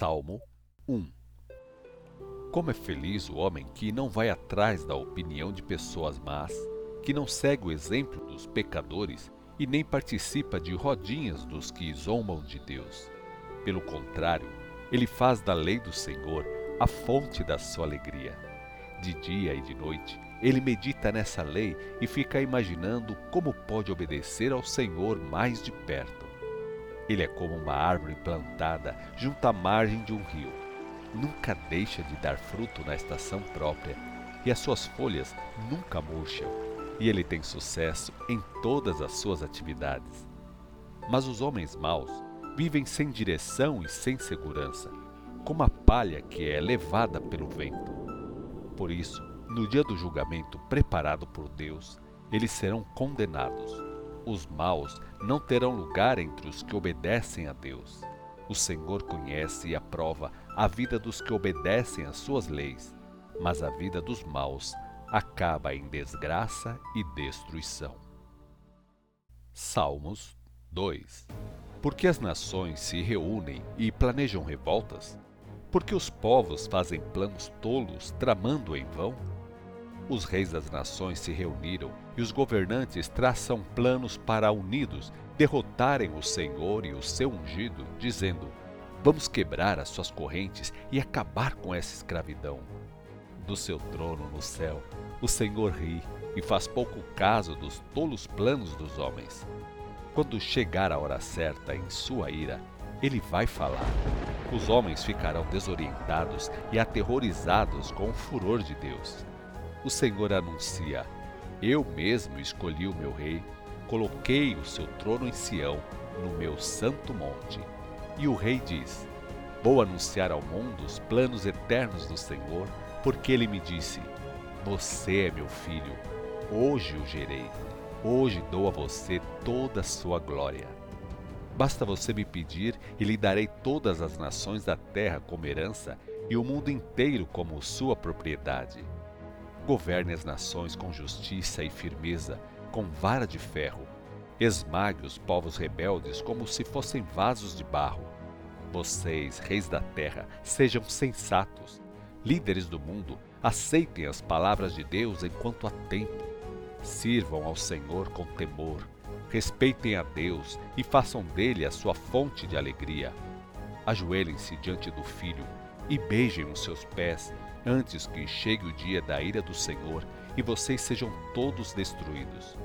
Salmo 1 Como é feliz o homem que não vai atrás da opinião de pessoas más, que não segue o exemplo dos pecadores e nem participa de rodinhas dos que zombam de Deus. Pelo contrário, ele faz da lei do Senhor a fonte da sua alegria. De dia e de noite, ele medita nessa lei e fica imaginando como pode obedecer ao Senhor mais de perto. Ele é como uma árvore plantada junto à margem de um rio. Nunca deixa de dar fruto na estação própria, e as suas folhas nunca murcham, e ele tem sucesso em todas as suas atividades. Mas os homens maus vivem sem direção e sem segurança, como a palha que é levada pelo vento. Por isso, no dia do julgamento preparado por Deus, eles serão condenados os maus não terão lugar entre os que obedecem a Deus. O Senhor conhece e aprova a vida dos que obedecem às suas leis, mas a vida dos maus acaba em desgraça e destruição. Salmos 2 Porque as nações se reúnem e planejam revoltas? Porque os povos fazem planos tolos tramando em vão? Os reis das nações se reuniram e os governantes traçam planos para, unidos, derrotarem o Senhor e o seu ungido, dizendo: Vamos quebrar as suas correntes e acabar com essa escravidão. Do seu trono no céu, o Senhor ri e faz pouco caso dos tolos planos dos homens. Quando chegar a hora certa em sua ira, ele vai falar. Os homens ficarão desorientados e aterrorizados com o furor de Deus o Senhor anuncia: Eu mesmo escolhi o meu rei, coloquei o seu trono em Sião, no meu santo monte. E o rei diz: Vou anunciar ao mundo os planos eternos do Senhor, porque ele me disse: Você é meu filho, hoje o gerei, hoje dou a você toda a sua glória. Basta você me pedir e lhe darei todas as nações da terra como herança e o mundo inteiro como sua propriedade. Governe as nações com justiça e firmeza, com vara de ferro. Esmague os povos rebeldes como se fossem vasos de barro. Vocês, reis da terra, sejam sensatos. Líderes do mundo, aceitem as palavras de Deus enquanto há tempo. Sirvam ao Senhor com temor. Respeitem a Deus e façam dele a sua fonte de alegria. Ajoelhem-se diante do Filho e beijem os seus pés antes que chegue o dia da ira do Senhor e vocês sejam todos destruídos.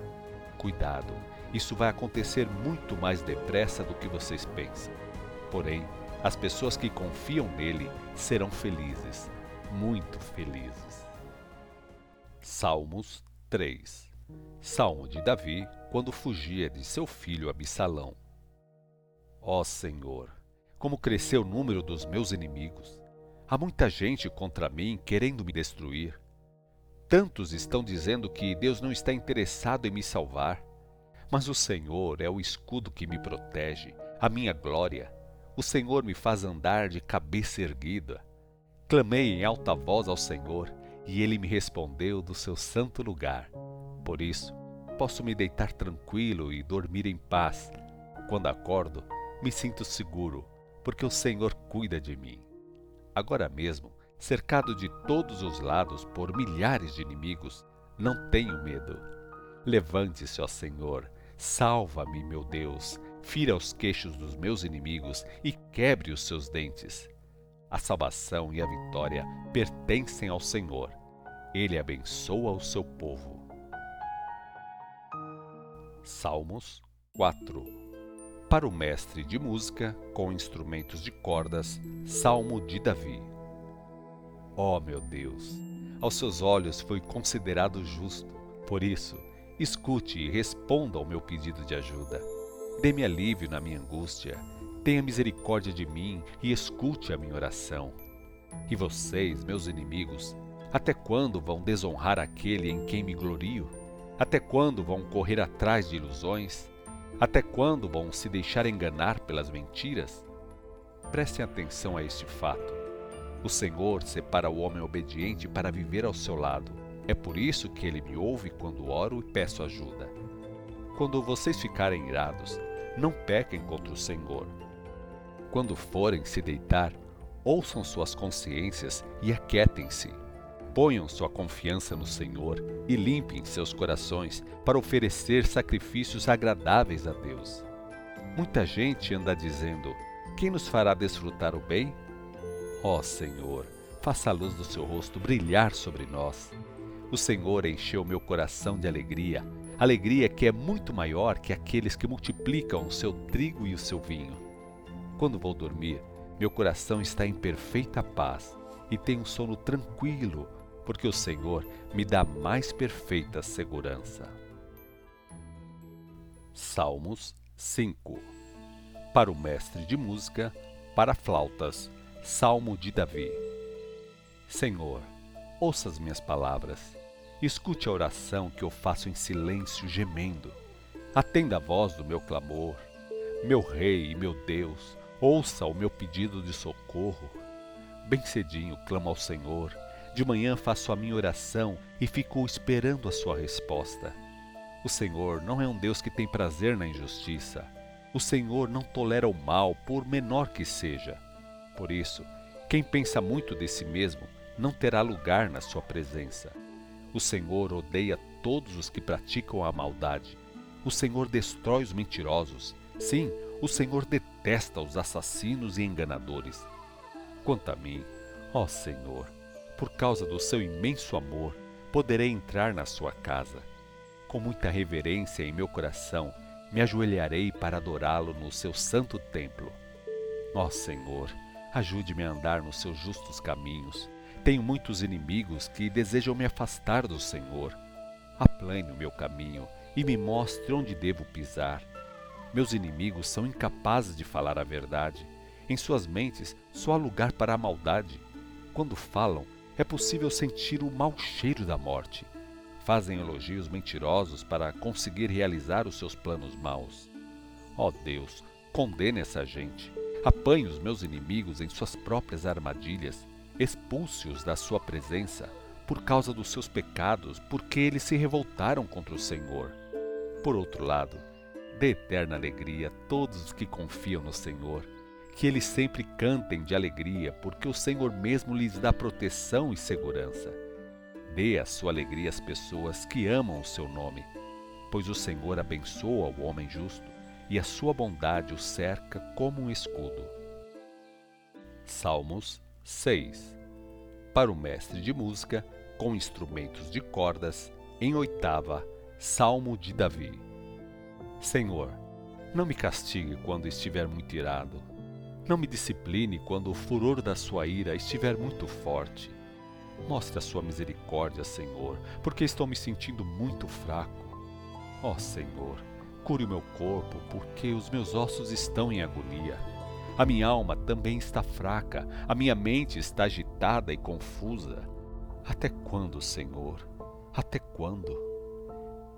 Cuidado, isso vai acontecer muito mais depressa do que vocês pensam. Porém, as pessoas que confiam nele serão felizes, muito felizes. Salmos 3 Salmo de Davi quando fugia de seu filho Absalão. Ó Senhor, como cresceu o número dos meus inimigos! Há muita gente contra mim querendo me destruir. Tantos estão dizendo que Deus não está interessado em me salvar. Mas o Senhor é o escudo que me protege, a minha glória. O Senhor me faz andar de cabeça erguida. Clamei em alta voz ao Senhor e ele me respondeu do seu santo lugar. Por isso, posso me deitar tranquilo e dormir em paz. Quando acordo, me sinto seguro, porque o Senhor cuida de mim. Agora mesmo, cercado de todos os lados por milhares de inimigos, não tenho medo. Levante-se, ó Senhor, salva-me, meu Deus, fira os queixos dos meus inimigos e quebre os seus dentes. A salvação e a vitória pertencem ao Senhor. Ele abençoa o seu povo. Salmos 4 para o mestre de música com instrumentos de cordas, Salmo de Davi. Oh, meu Deus, aos seus olhos fui considerado justo. Por isso, escute e responda ao meu pedido de ajuda. Dê-me alívio na minha angústia. Tenha misericórdia de mim e escute a minha oração. E vocês, meus inimigos, até quando vão desonrar aquele em quem me glorio? Até quando vão correr atrás de ilusões? Até quando vão se deixar enganar pelas mentiras? Prestem atenção a este fato. O Senhor separa o homem obediente para viver ao seu lado. É por isso que ele me ouve quando oro e peço ajuda. Quando vocês ficarem irados, não pequem contra o Senhor. Quando forem se deitar, ouçam suas consciências e aquietem-se. Ponham sua confiança no Senhor e limpem seus corações para oferecer sacrifícios agradáveis a Deus. Muita gente anda dizendo: Quem nos fará desfrutar o bem? Ó Senhor, faça a luz do seu rosto brilhar sobre nós. O Senhor encheu meu coração de alegria, alegria que é muito maior que aqueles que multiplicam o seu trigo e o seu vinho. Quando vou dormir, meu coração está em perfeita paz e tenho um sono tranquilo, porque o Senhor me dá mais perfeita segurança. Salmos 5 Para o mestre de música, para flautas, Salmo de Davi. Senhor, ouça as minhas palavras, escute a oração que eu faço em silêncio, gemendo. Atenda a voz do meu clamor. Meu Rei e meu Deus, Ouça o meu pedido de socorro. Bem cedinho clamo ao Senhor. De manhã faço a minha oração e fico esperando a sua resposta. O Senhor não é um Deus que tem prazer na injustiça. O Senhor não tolera o mal, por menor que seja. Por isso, quem pensa muito de si mesmo não terá lugar na sua presença. O Senhor odeia todos os que praticam a maldade. O Senhor destrói os mentirosos. Sim, o Senhor detesta os assassinos e enganadores. Quanto a mim, ó Senhor, por causa do seu imenso amor, poderei entrar na sua casa. Com muita reverência em meu coração, me ajoelharei para adorá-lo no seu santo templo. Ó Senhor, ajude-me a andar nos seus justos caminhos. Tenho muitos inimigos que desejam me afastar do Senhor. Aplane o meu caminho e me mostre onde devo pisar. Meus inimigos são incapazes de falar a verdade. Em suas mentes só há lugar para a maldade. Quando falam, é possível sentir o mau cheiro da morte. Fazem elogios mentirosos para conseguir realizar os seus planos maus. Ó oh Deus, condene essa gente. Apanhe os meus inimigos em suas próprias armadilhas. Expulse-os da sua presença por causa dos seus pecados, porque eles se revoltaram contra o Senhor. Por outro lado, Dê eterna alegria a todos os que confiam no Senhor. Que eles sempre cantem de alegria, porque o Senhor mesmo lhes dá proteção e segurança. Dê a sua alegria às pessoas que amam o seu nome, pois o Senhor abençoa o homem justo e a sua bondade o cerca como um escudo. Salmos 6 Para o mestre de música, com instrumentos de cordas, em oitava, Salmo de Davi. Senhor, não me castigue quando estiver muito irado. Não me discipline quando o furor da sua ira estiver muito forte. Mostre a sua misericórdia, Senhor, porque estou me sentindo muito fraco. Ó oh, Senhor, cure o meu corpo, porque os meus ossos estão em agonia. A minha alma também está fraca, a minha mente está agitada e confusa. Até quando, Senhor? Até quando?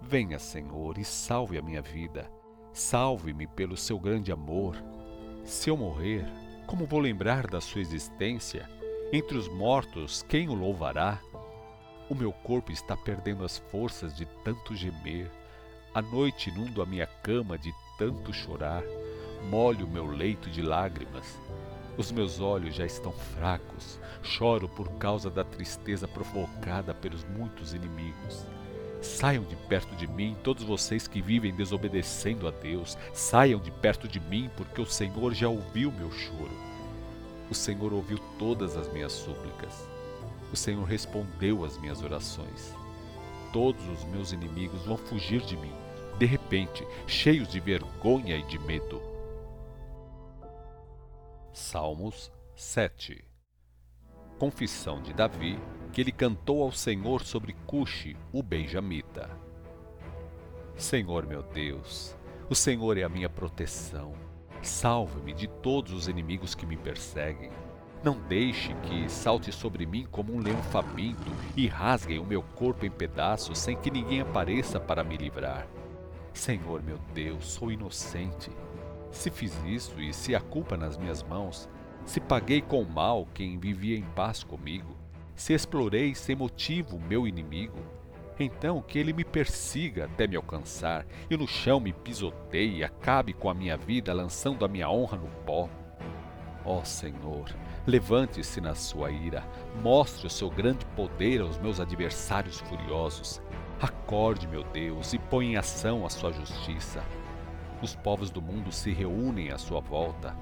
Venha, Senhor, e salve a minha vida. Salve-me pelo seu grande amor. Se eu morrer, como vou lembrar da sua existência? Entre os mortos, quem o louvará? O meu corpo está perdendo as forças de tanto gemer. A noite inundo a minha cama de tanto chorar. Molho o meu leito de lágrimas. Os meus olhos já estão fracos. Choro por causa da tristeza provocada pelos muitos inimigos. Saiam de perto de mim, todos vocês que vivem desobedecendo a Deus. Saiam de perto de mim, porque o Senhor já ouviu meu choro. O Senhor ouviu todas as minhas súplicas. O Senhor respondeu às minhas orações. Todos os meus inimigos vão fugir de mim, de repente, cheios de vergonha e de medo. Salmos 7 Confissão de Davi que ele cantou ao Senhor sobre Cuxi, o benjamita. Senhor meu Deus, o Senhor é a minha proteção. Salve-me de todos os inimigos que me perseguem. Não deixe que salte sobre mim como um leão faminto e rasguem o meu corpo em pedaços sem que ninguém apareça para me livrar. Senhor meu Deus, sou inocente. Se fiz isso e se a culpa nas minhas mãos, se paguei com mal quem vivia em paz comigo, se explorei sem motivo meu inimigo, então que ele me persiga até me alcançar e no chão me pisoteie acabe com a minha vida lançando a minha honra no pó. Ó oh, Senhor, Levante-se na sua ira, mostre o seu grande poder aos meus adversários furiosos. Acorde, meu Deus, e põe em ação a sua justiça. Os povos do mundo se reúnem à sua volta.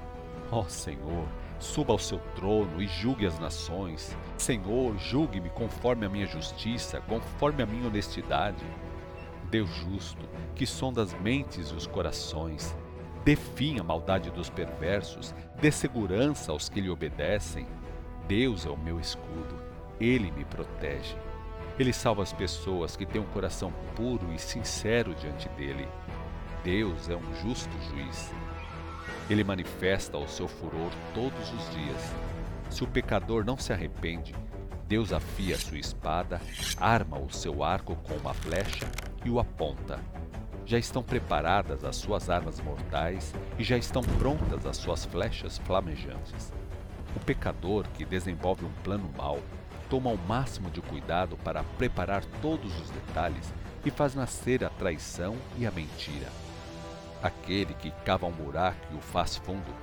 Ó oh, Senhor, suba ao seu trono e julgue as nações. Senhor, julgue-me conforme a minha justiça, conforme a minha honestidade. Deus justo, que sonda as mentes e os corações, dê fim à maldade dos perversos, dê segurança aos que lhe obedecem. Deus é o meu escudo, ele me protege. Ele salva as pessoas que têm um coração puro e sincero diante dele. Deus é um justo juiz. Ele manifesta o seu furor todos os dias. Se o pecador não se arrepende, Deus afia sua espada, arma o seu arco com uma flecha e o aponta. Já estão preparadas as suas armas mortais e já estão prontas as suas flechas flamejantes. O pecador que desenvolve um plano mau toma o máximo de cuidado para preparar todos os detalhes e faz nascer a traição e a mentira. Aquele que cava um buraco e o faz fundo,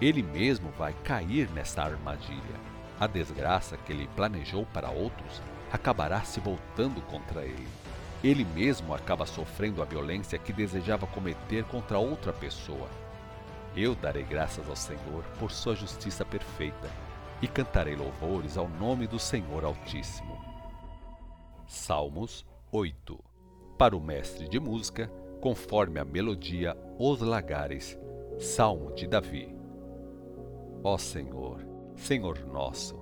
ele mesmo vai cair nessa armadilha. A desgraça que ele planejou para outros acabará se voltando contra ele. Ele mesmo acaba sofrendo a violência que desejava cometer contra outra pessoa. Eu darei graças ao Senhor por sua justiça perfeita e cantarei louvores ao nome do Senhor Altíssimo. Salmos 8 Para o mestre de música, conforme a melodia Os Lagares, Salmo de Davi. Ó Senhor, Senhor nosso,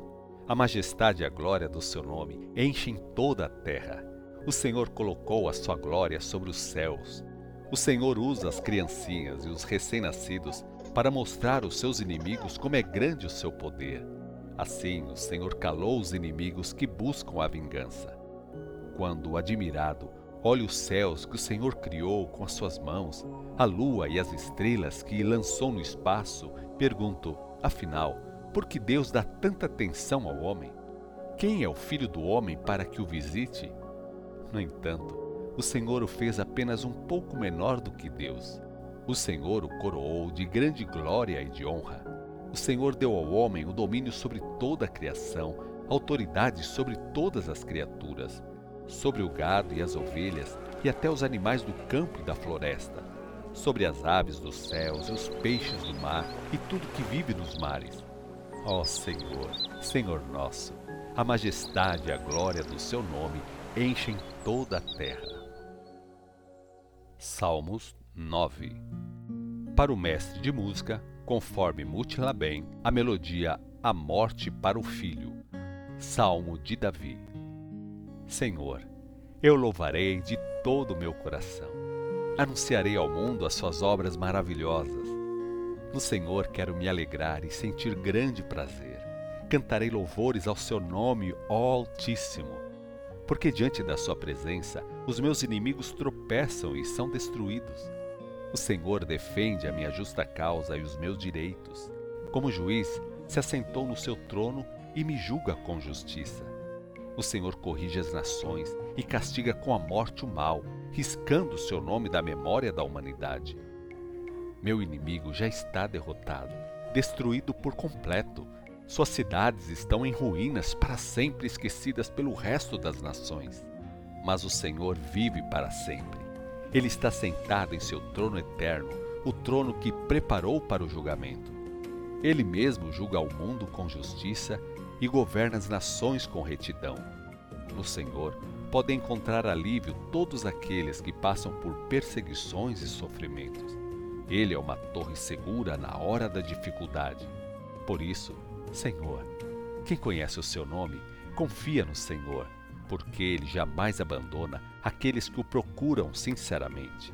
a majestade e a glória do seu nome enchem toda a terra. O Senhor colocou a sua glória sobre os céus. O Senhor usa as criancinhas e os recém-nascidos para mostrar aos seus inimigos como é grande o seu poder. Assim, o Senhor calou os inimigos que buscam a vingança. Quando, admirado, Olhe os céus que o Senhor criou com as suas mãos, a lua e as estrelas que lançou no espaço. Pergunto, afinal, por que Deus dá tanta atenção ao homem? Quem é o filho do homem para que o visite? No entanto, o Senhor o fez apenas um pouco menor do que Deus. O Senhor o coroou de grande glória e de honra. O Senhor deu ao homem o domínio sobre toda a criação, autoridade sobre todas as criaturas sobre o gado e as ovelhas, e até os animais do campo e da floresta, sobre as aves dos céus e os peixes do mar e tudo que vive nos mares. Ó Senhor, Senhor nosso, a majestade e a glória do seu nome enchem toda a terra. Salmos 9 Para o mestre de música, conforme Mutilabem, a melodia A Morte para o Filho. Salmo de Davi. Senhor, eu louvarei de todo o meu coração. Anunciarei ao mundo as suas obras maravilhosas. No Senhor quero me alegrar e sentir grande prazer. Cantarei louvores ao seu nome, ó Altíssimo. Porque diante da sua presença os meus inimigos tropeçam e são destruídos. O Senhor defende a minha justa causa e os meus direitos. Como juiz, se assentou no seu trono e me julga com justiça. O Senhor corrige as nações e castiga com a morte o mal, riscando o seu nome da memória da humanidade. Meu inimigo já está derrotado, destruído por completo. Suas cidades estão em ruínas para sempre esquecidas pelo resto das nações. Mas o Senhor vive para sempre. Ele está sentado em seu trono eterno, o trono que preparou para o julgamento. Ele mesmo julga o mundo com justiça e governa as nações com retidão. No Senhor podem encontrar alívio todos aqueles que passam por perseguições e sofrimentos. Ele é uma torre segura na hora da dificuldade. Por isso, Senhor, quem conhece o seu nome, confia no Senhor, porque ele jamais abandona aqueles que o procuram sinceramente.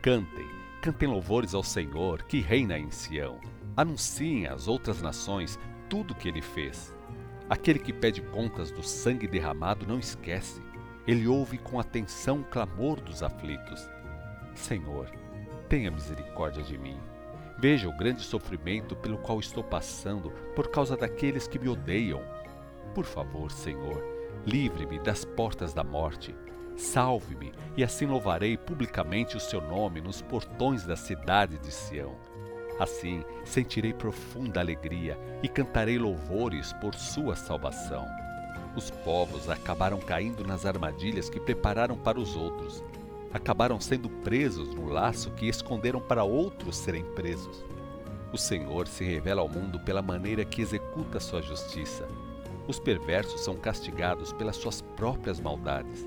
Cantem, cantem louvores ao Senhor que reina em Sião. Anunciem às outras nações tudo o que ele fez. Aquele que pede contas do sangue derramado não esquece. Ele ouve com atenção o clamor dos aflitos. Senhor, tenha misericórdia de mim. Veja o grande sofrimento pelo qual estou passando por causa daqueles que me odeiam. Por favor, Senhor, livre-me das portas da morte. Salve-me, e assim louvarei publicamente o seu nome nos portões da cidade de Sião. Assim sentirei profunda alegria e cantarei louvores por sua salvação. Os povos acabaram caindo nas armadilhas que prepararam para os outros. Acabaram sendo presos no laço que esconderam para outros serem presos. O Senhor se revela ao mundo pela maneira que executa sua justiça. Os perversos são castigados pelas suas próprias maldades.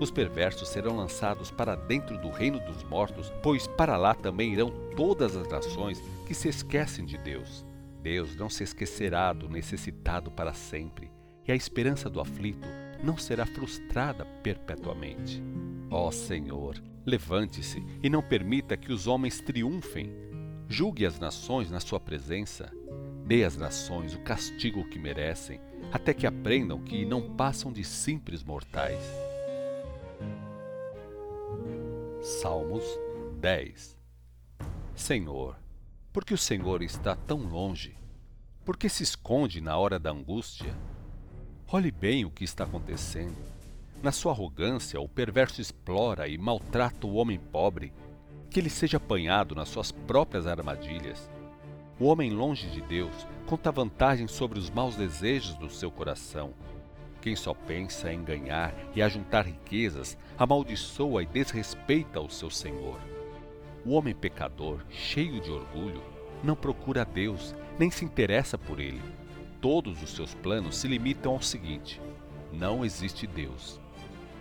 Os perversos serão lançados para dentro do reino dos mortos, pois para lá também irão todas as nações que se esquecem de Deus. Deus não se esquecerá do necessitado para sempre, e a esperança do aflito não será frustrada perpetuamente. Ó Senhor, levante-se e não permita que os homens triunfem. Julgue as nações na sua presença. Dê às nações o castigo que merecem, até que aprendam que não passam de simples mortais. Salmos 10 Senhor, por que o Senhor está tão longe? Por que se esconde na hora da angústia? Olhe bem o que está acontecendo. Na sua arrogância, o perverso explora e maltrata o homem pobre, que ele seja apanhado nas suas próprias armadilhas. O homem longe de Deus conta vantagem sobre os maus desejos do seu coração quem só pensa em ganhar e ajuntar riquezas, amaldiçoa e desrespeita o seu Senhor. O homem pecador, cheio de orgulho, não procura a Deus, nem se interessa por ele. Todos os seus planos se limitam ao seguinte: não existe Deus.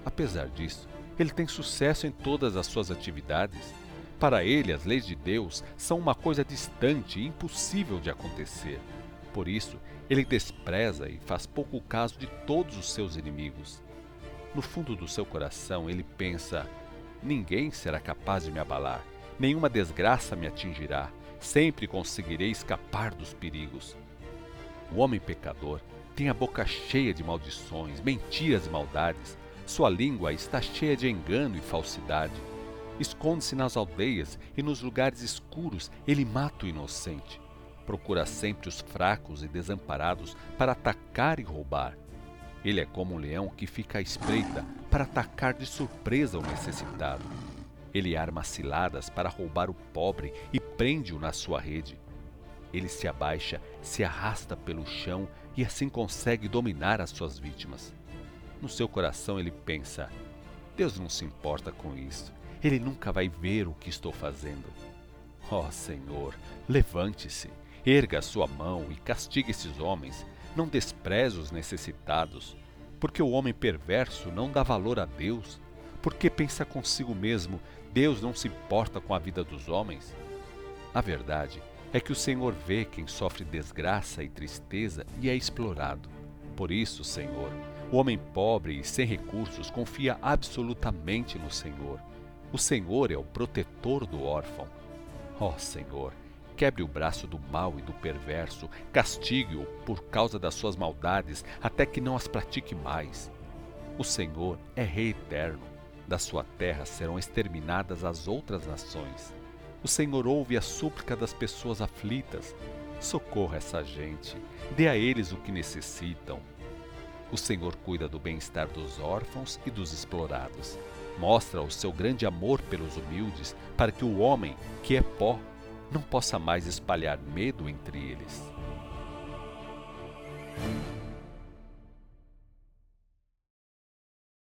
Apesar disso, ele tem sucesso em todas as suas atividades. Para ele, as leis de Deus são uma coisa distante e impossível de acontecer. Por isso, ele despreza e faz pouco caso de todos os seus inimigos. No fundo do seu coração, ele pensa: ninguém será capaz de me abalar, nenhuma desgraça me atingirá, sempre conseguirei escapar dos perigos. O homem pecador tem a boca cheia de maldições, mentiras e maldades. Sua língua está cheia de engano e falsidade. Esconde-se nas aldeias e nos lugares escuros, ele mata o inocente procura sempre os fracos e desamparados para atacar e roubar. Ele é como um leão que fica à espreita para atacar de surpresa o necessitado. Ele arma ciladas para roubar o pobre e prende-o na sua rede. Ele se abaixa, se arrasta pelo chão e assim consegue dominar as suas vítimas. No seu coração ele pensa: Deus não se importa com isso. Ele nunca vai ver o que estou fazendo. Ó oh, Senhor, levante-se Erga sua mão e castigue esses homens, não despreze os necessitados, porque o homem perverso não dá valor a Deus, porque pensa consigo mesmo, Deus não se importa com a vida dos homens. A verdade é que o Senhor vê quem sofre desgraça e tristeza e é explorado. Por isso, Senhor, o homem pobre e sem recursos confia absolutamente no Senhor. O Senhor é o protetor do órfão. Ó oh, Senhor, Quebre o braço do mal e do perverso, castigue-o por causa das suas maldades, até que não as pratique mais. O Senhor é Rei eterno, da sua terra serão exterminadas as outras nações. O Senhor ouve a súplica das pessoas aflitas. Socorra essa gente, dê a eles o que necessitam. O Senhor cuida do bem-estar dos órfãos e dos explorados. Mostra o seu grande amor pelos humildes, para que o homem, que é pó, não possa mais espalhar medo entre eles.